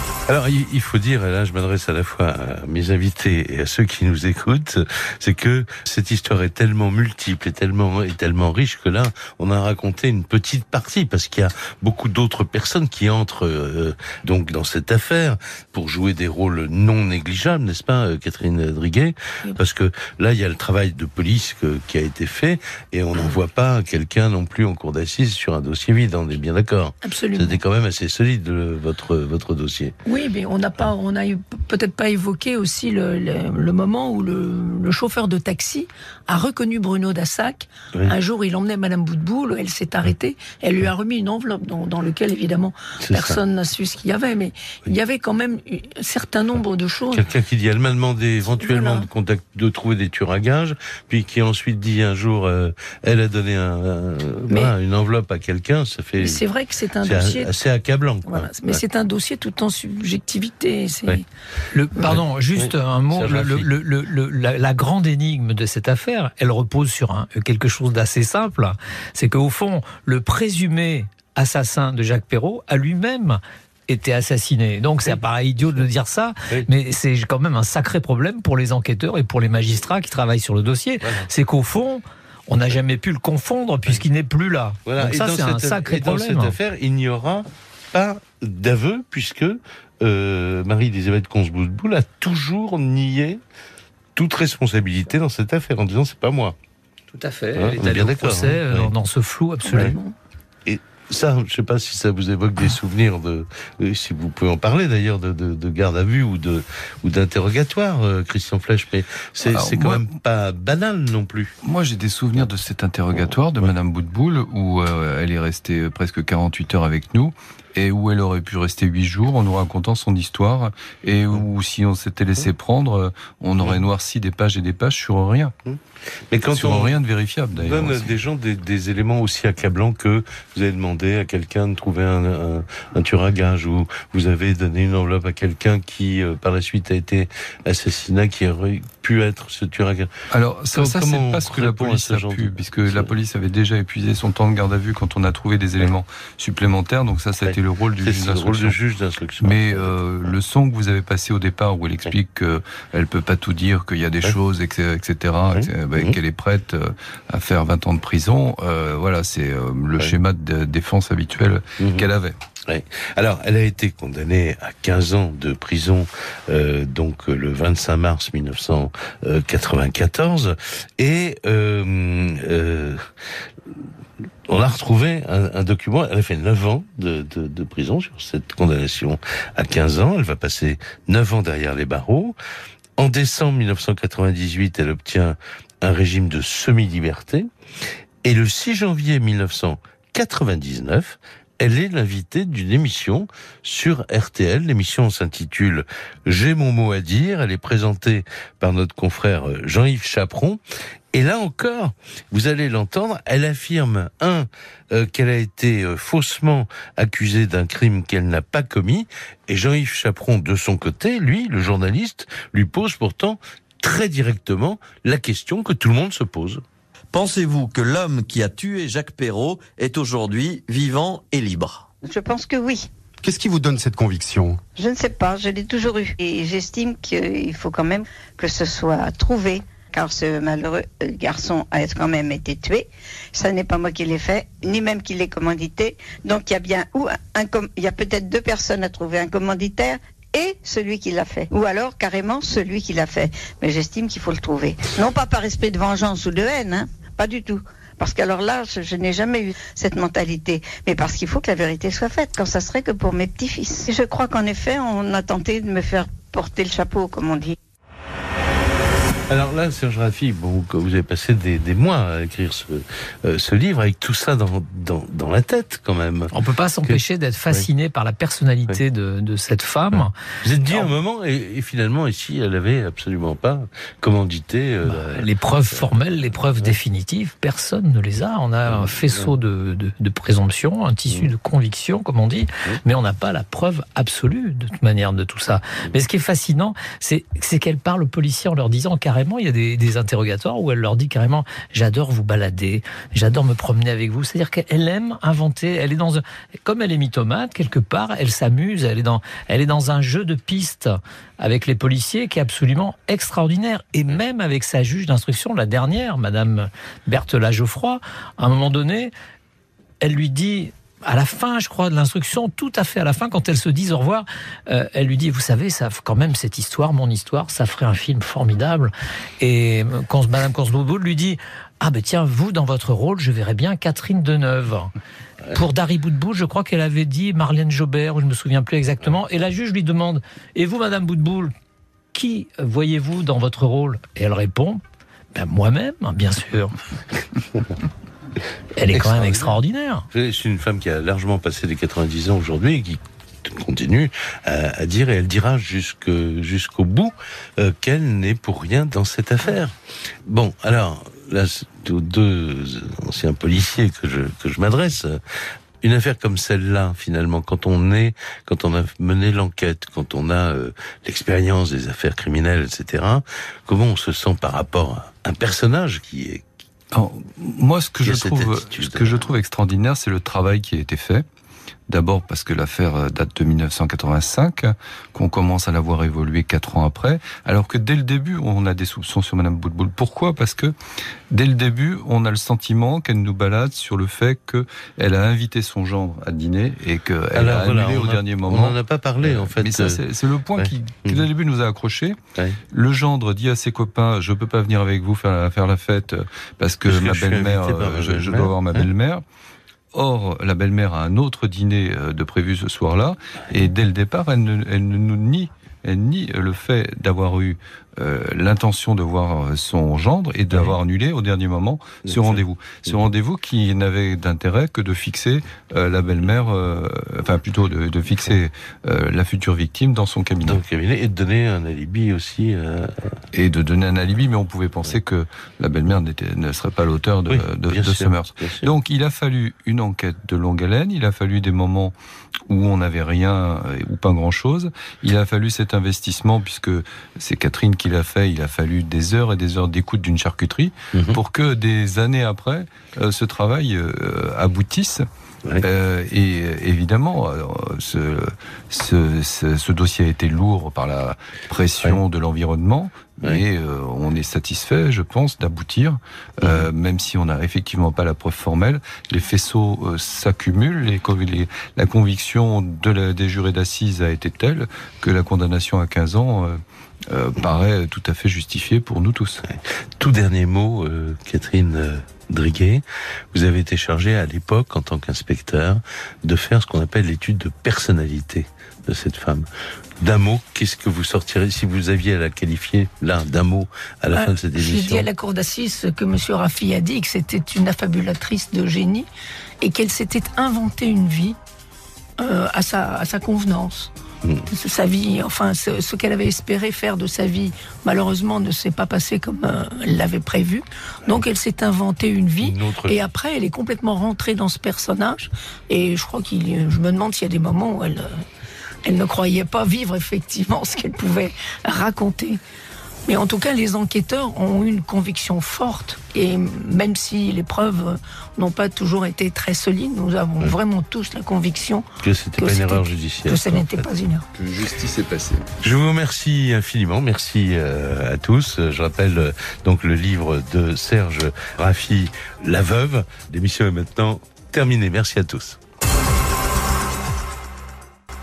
Alors, il faut dire, et là je m'adresse à la fois à mes invités et à ceux qui nous écoutent, c'est que cette histoire est tellement multiple et tellement, et tellement riche que là, on a raconté une petite partie, parce qu'il y a beaucoup d'autres personnes qui entrent euh, donc dans cette affaire pour jouer des rôles non négligeables, n'est-ce pas, euh, Catherine Driguet? Parce que là, il y a le travail de police que- qui a été fait, et on n'envoie pas quelqu'un non plus en cour d'assises sur un dossier vide, on est bien d'accord Absolument. C'était quand même assez solide, le- votre, votre dossier. Oui, mais on n'a pas, on a eu- peut-être pas évoqué aussi le, le- le moment où le, le chauffeur de taxi a reconnu Bruno Dassac. Oui. Un jour, il emmenait Madame Boutboul, elle s'est arrêtée, elle lui a remis une enveloppe dans, dans laquelle évidemment C'est personne n'a su ce qu'il y avait, mais il y avait quand même un certain nombre de choses. Quelqu'un qui dit, elle m'a demandé éventuellement Voilà. de, contact, de trouver des tueurs à gages, puis qui ensuite dit un jour, euh, elle a donné un, un- Mais- voilà, une enveloppe à quelqu'un, ça fait. C'est vrai que c'est un c'est dossier. assez accablant. quoi. Voilà, mais Ouais. c'est un dossier tout en Le, pardon, juste Oui. un mot. Serge Le- le- Raffi. le- le- le- la, la grande énigme de cette affaire, elle repose sur un, quelque chose d'assez simple. C'est qu'au fond, le présumé assassin de Jacques Perrault a lui-même été assassiné. Donc ça paraît idiot de dire ça, Oui. mais c'est quand même un sacré problème pour les enquêteurs et pour les magistrats qui travaillent sur le dossier. Voilà. C'est qu'au fond, on n'a jamais pu le confondre puisqu'il n'est plus là. Voilà. Donc Et ça, dans c'est un sacré et dans problème. cette affaire, il n'y aura pas d'aveu, puisque euh, Marie-Elisabeth Consboudboul a toujours nié toute responsabilité dans cette affaire en disant c'est pas moi. Tout à fait. Hein, Elle on est allée au procès hein. euh, Ouais. dans, ce flou absolu. Ça, je sais pas si ça vous évoque des souvenirs de, euh, si vous pouvez en parler d'ailleurs de, de, de garde à vue ou de ou d'interrogatoire, euh, Christian Flech, mais c'est quand moi- même pas banal non plus. Moi, j'ai des souvenirs de cet interrogatoire de Madame Boutboul où euh, elle est restée presque 48 heures avec nous et où elle aurait pu rester 8 jours en nous racontant son histoire et où si on s'était laissé prendre, euh, on aurait noirci des pages et des pages sur rien. Mais quand sur on rien de vérifiable d'ailleurs. donne aussi. des gens des, des éléments aussi accablants que vous avez demandé à quelqu'un de trouver un, un, un tueur à gage ou vous avez donné une enveloppe à quelqu'un qui euh, par la suite a été assassiné, qui aurait pu être ce tueur à gage. Alors ça, ça c'est pas ce que la police ce a pu, puisque la police avait déjà épuisé son temps de garde à vue quand on a trouvé des éléments supplémentaires. Donc ça, ça a été C'est le rôle de juge d'instruction. Mais euh, le son que vous avez passé au départ, où elle explique qu'elle peut pas tout dire, qu'il y a des choses, etc., bah, Mhm. qu'elle est prête euh, à faire 20 ans de prison, euh, voilà, c'est le schéma de défense habituel Mhm. qu'elle avait. Alors, elle a été condamnée à 15 ans de prison, euh, donc le 25 mars 1994, et euh, euh, on a retrouvé un, document. Elle a fait 9 ans de, de, de prison sur cette condamnation à 15 ans. Elle va passer 9 ans derrière les barreaux. En décembre 1998, elle obtient un régime de semi-liberté. Et le 6 janvier 1999, elle est l'invitée d'une émission sur RTL. L'émission s'intitule J'ai mon mot à dire. Elle est présentée par notre confrère Jean-Yves Chaperon. Et là encore, vous allez l'entendre, elle affirme, un, euh, qu'elle a été euh, faussement accusée d'un crime qu'elle n'a pas commis, et Jean-Yves Chaperon, de son côté, lui, le journaliste, lui pose pourtant très directement la question que tout le monde se pose. Pensez-vous que l'homme qui a tué Jacques Perrault est aujourd'hui vivant et libre? Je pense que oui. Qu'est-ce qui vous donne cette conviction? Je ne sais pas, je l'ai toujours eu. Et j'estime qu'il faut quand même que ce soit trouvé. Car ce malheureux garçon a quand même été tué. Ça n'est pas moi qui l'ai fait, ni même qui l'ai commandité. Donc il y a bien ou un, il y a peut-être deux personnes à trouver, un commanditaire et celui qui l'a fait. Ou alors carrément celui qui l'a fait. Mais j'estime qu'il faut le trouver. Non pas par esprit de vengeance ou de haine, hein, pas du tout. Parce qu'alors là, je, n'ai jamais eu cette mentalité. Mais parce qu'il faut que la vérité soit faite, quand ça serait que pour mes petits-fils. Et je crois qu'en effet, on a tenté de me faire porter le chapeau, comme on dit. Alors là, Serge Raffi, bon, vous avez passé des, des mois à écrire ce, euh, ce livre avec tout ça dans, dans, dans la tête quand même. On peut pas s'empêcher d'être fasciné par la personnalité de, de cette femme. Vous êtes dit un moment, et, et finalement ici, elle avait absolument pas commandité euh, la- Les preuves formelles, les preuves définitives, personne ne les a. On a un faisceau de, de, de présomption, un tissu de conviction, comme on dit, mais on n'a pas la preuve absolue de toute manière de tout ça. Mais ce qui est fascinant, c'est qu'elle parle aux policiers en leur disant carrément, il y a des, interrogatoires où elle leur dit carrément, j'adore vous balader, j'adore me promener avec vous. C'est-à-dire qu'elle aime inventer. Elle est dans un, comme elle est mythomate quelque part, elle s'amuse. Elle est dans, elle est dans un jeu de pistes avec les policiers qui est absolument extraordinaire. Et même avec sa juge d'instruction, la dernière, Madame Berthelin Geoffroy, à un moment donné, elle lui dit à la fin, je crois, de l'instruction, tout à fait à la fin, quand elles se disent au revoir, euh, elle lui dit, vous savez, ça, quand même, cette histoire, mon histoire, ça ferait un film formidable. Et quand Madame lui dit, ah ben tiens, vous, dans votre rôle, je verrais bien Catherine Deneuve. Pour Dari Boudboul, je crois qu'elle avait dit Marlène Jobert, ou je me souviens plus exactement. Et la juge lui demande, et vous, Madame Boudboul, qui voyez-vous dans votre rôle? Et elle répond, ben, moi-même, bien sûr. Elle est quand même extraordinaire. C'est une femme qui a largement passé les 90 ans aujourd'hui et qui continue à, à dire et elle dira jusque jusqu'au bout euh, qu'elle n'est pour rien dans cette affaire. Bon, alors là, c'est aux deux anciens policiers que je que je m'adresse. Une affaire comme celle-là, finalement, quand on est, quand on a mené l'enquête, quand on a euh, l'expérience des affaires criminelles, etc., comment on se sent par rapport à un personnage qui est Alors, moi, ce que, je trouve, ce que je trouve extraordinaire, c'est le travail qui a été fait. D'abord parce que l'affaire euh, date de 1985, qu'on commence à la voir évoluer quatre ans après, alors que dès le début, on a des soupçons sur Madame Boutboul. Pourquoi? Parce que dès le début, on a le sentiment qu'elle nous balade sur le fait qu'elle a invité son gendre à dîner et qu'elle a annulé on au a- dernier on moment. n'en a pas parlé, en fait, Mais ça, euh, c'est le point ouais. qui, qui, dès le début, nous a accroché. Ouais. Le gendre dit à ses copains, je peux pas venir avec vous faire la, faire la fête euh, parce que Parce que ma belle-mère, euh, je, dois voir ma Hein belle-mère. Or, la belle-mère a un autre dîner euh, de prévu ce soir-là, et dès le départ, elle ne, elle ne nous nie, elle nie le fait d'avoir eu euh, l'intention de voir euh, son gendre et d'avoir annulé au dernier moment ce rendez-vous. Ce rendez-vous qui n'avait d'intérêt que de fixer euh, la belle-mère, euh, enfin plutôt de, de fixer euh, la future victime dans son cabinet. dans le cabinet et de donner un alibi aussi. euh, Et de donner un alibi, mais on pouvait penser que la belle-mère ne serait pas l'auteur de, de- de ce meurtre. Donc il a fallu une enquête de longue haleine, il a fallu des moments où on n'avait rien ou pas grand-chose, il a fallu cet investissement, puisque c'est Catherine qui l'a fait, il a fallu des heures et des heures d'écoute d'une charcuterie, Mhm. pour que des années après, euh, ce travail euh, aboutisse. Euh, et évidemment, ce, ce, ce, ce dossier a été lourd par la pression de l'environnement, mais euh, on est satisfait, je pense, d'aboutir, euh, même si on n'a effectivement pas la preuve formelle. Les faisceaux euh, s'accumulent, les, la conviction de la, des jurés d'assises a été telle que la condamnation à 15 ans paraît tout à fait justifiée pour nous tous. Tout dernier mot, Catherine Driguet. Vous avez été chargée à l'époque, en tant qu'inspecteur, de faire ce qu'on appelle l'étude de personnalité de cette femme. D'un mot, qu'est-ce que vous sortirez si vous aviez à la qualifier, là, d'un mot, à la Ah, fin de cette J'ai dit émission à la cour d'assises que M. Raffi a dit que c'était une affabulatrice de génie et qu'elle s'était inventé une vie euh, à, sa, à sa convenance. Hmm. Sa vie, enfin, ce, ce qu'elle avait espéré faire de sa vie, malheureusement, ne s'est pas passé comme euh, elle l'avait prévu. Donc, elle s'est inventé une vie. Une autre et après, elle est complètement rentrée dans ce personnage. Et je crois qu'il, je me demande s'il y a des moments où elle, euh, elle ne croyait pas vivre effectivement ce qu'elle pouvait raconter. Mais en tout cas, les enquêteurs ont eu une conviction forte. Et même si les preuves n'ont pas toujours été très solides, nous avons vraiment tous la conviction que c'était pas une erreur judiciaire. que ça n'était pas une erreur. Que justice est passée. Je vous remercie infiniment. Merci euh, à tous. Je rappelle euh, donc le livre de Serge Raffi, La Veuve. L'émission est maintenant terminée. Merci à tous.